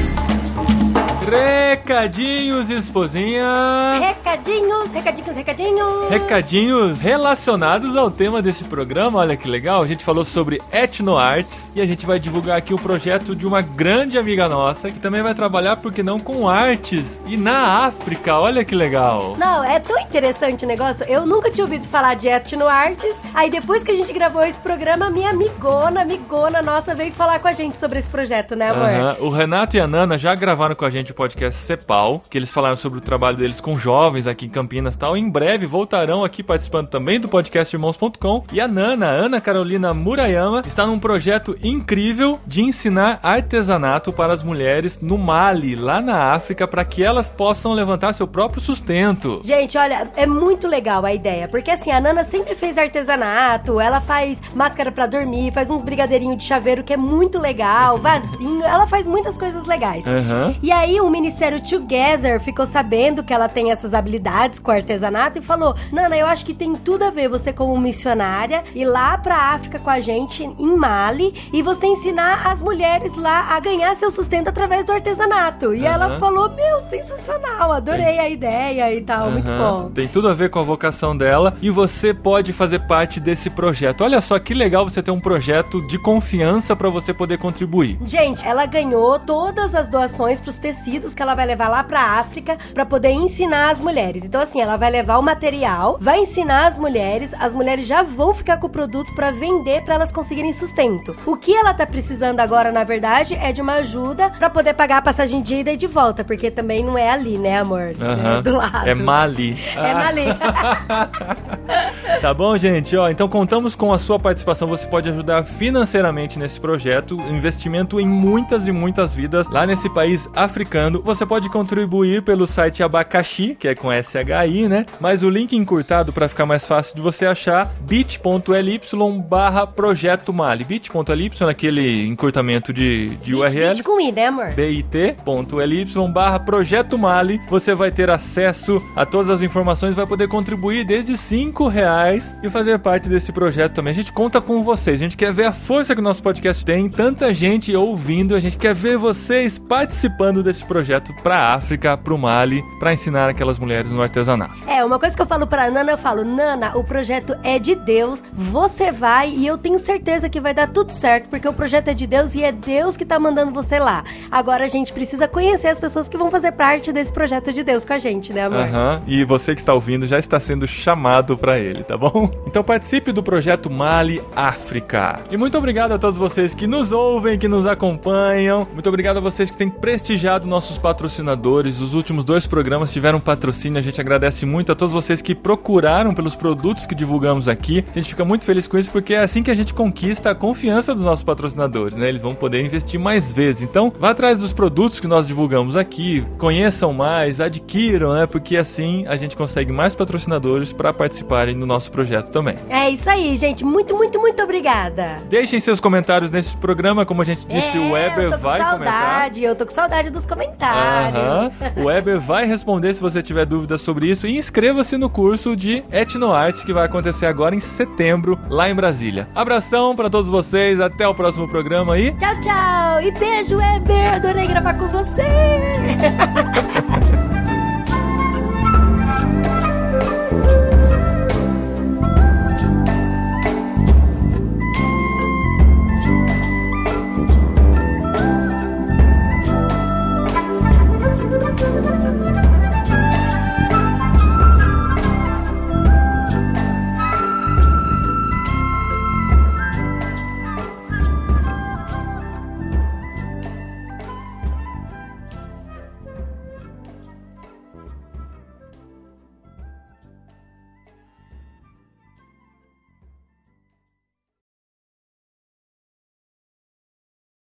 Recadinhos, esposinha! Recadinhos, recadinhos, recadinhos. Recadinhos relacionados ao tema desse programa, olha que legal. A gente falou sobre etnoartes e a gente vai divulgar aqui o projeto de uma grande amiga nossa que também vai trabalhar, porque não, com artes e na África. Olha que legal. Não, é tão interessante o negócio. Eu nunca tinha ouvido falar de etnoartes. Aí depois que a gente gravou esse programa, minha amigona, amigona nossa veio falar com a gente sobre esse projeto, né, amor? O Renato e a Nana já gravaram com a gente podcast Cepal, que eles falaram sobre o trabalho deles com jovens aqui em Campinas e tal. Em breve voltarão aqui participando também do podcast Irmãos.com. E a Nana, Ana Carolina Murayama, está num projeto incrível de ensinar artesanato para as mulheres no Mali, lá na África, para que elas possam levantar seu próprio sustento. Gente, olha, é muito legal a ideia, porque assim, a Nana sempre fez artesanato, ela faz máscara pra dormir, faz uns brigadeirinhos de chaveiro que é muito legal, vasinho, ela faz muitas coisas legais. Aham. E aí o Ministério Together ficou sabendo que ela tem essas habilidades com artesanato e falou: Nana, eu acho que tem tudo a ver você como missionária ir lá pra África com a gente em Mali e você ensinar as mulheres lá a ganhar seu sustento através do artesanato. E ela Aham. falou: Meu, sensacional, adorei a ideia e tal, muito Aham. bom. Tem tudo a ver com a vocação dela e você pode fazer parte desse projeto. Olha só que legal você ter um projeto de confiança para você poder contribuir. Gente, ela ganhou todas as doações pros tecidos que ela vai levar lá pra África pra poder ensinar as mulheres. Então assim, ela vai levar o material, vai ensinar as mulheres, as mulheres já vão ficar com o produto pra vender pra elas conseguirem sustento. O que ela tá precisando agora, na verdade, é de uma ajuda pra poder pagar a passagem de ida e de volta, porque também não é ali, né, amor? Aham. É do lado. É Mali. É Ah. Mali. Tá bom, gente? Ó, então contamos com a sua participação. Você pode ajudar financeiramente nesse projeto, investimento em muitas e muitas vidas lá nesse país africano. Você pode contribuir pelo site Abacaxi, que é com SHI, né? Mas o link encurtado para ficar mais fácil de você achar, bit.ly barra projeto Mali. bit.ly, aquele encurtamento de, de URL. Bit com I, né, amor? bit.ly barra Projeto Mali. Você vai ter acesso a todas as informações, vai poder contribuir desde 5 reais reais e fazer parte desse projeto também. A gente conta com vocês. A gente quer ver a força que o nosso podcast tem, tanta gente ouvindo. A gente quer ver vocês participando desse projeto pra África, pro Mali, pra ensinar aquelas mulheres no artesanato. É, uma coisa que eu falo pra Nana, eu falo, Nana, o projeto é de Deus, você vai e eu tenho certeza que vai dar tudo certo, porque o projeto é de Deus e é Deus que tá mandando você lá. Agora a gente precisa conhecer as pessoas que vão fazer parte desse projeto de Deus com a gente, né, amor? Aham. E você que está ouvindo já está sendo chamado para ele, tá bom? Então participe do projeto Mali África. E muito obrigado a todos vocês que nos ouvem, que nos acompanham. Muito obrigado a vocês que têm prestigiado nossos patrocinadores. Os últimos dois programas tiveram patrocínio. A gente agradece muito a todos vocês que procuraram pelos produtos que divulgamos aqui. A gente fica muito feliz com isso porque é assim que a gente conquista a confiança dos nossos patrocinadores, né? Eles vão poder investir mais vezes. Então, vá atrás dos produtos que nós divulgamos aqui, conheçam mais, adquiram, né? Porque assim a gente consegue mais patrocinadores para participarem do nosso projeto também. É isso aí, gente. Muito, muito, muito obrigada. Deixem seus comentários nesse programa, como a gente disse, é, o Weber eu tô com vai comentar. saudade, eu tô com saudade dos comentários. Aham. O Weber vai responder se você tiver dúvidas sobre isso e inscreva-se no curso de Etnoartes que vai acontecer agora em setembro lá em Brasília. Abração para todos vocês, até o próximo programa aí. Tchau, tchau. E beijo, Weber. Adorei gravar com você.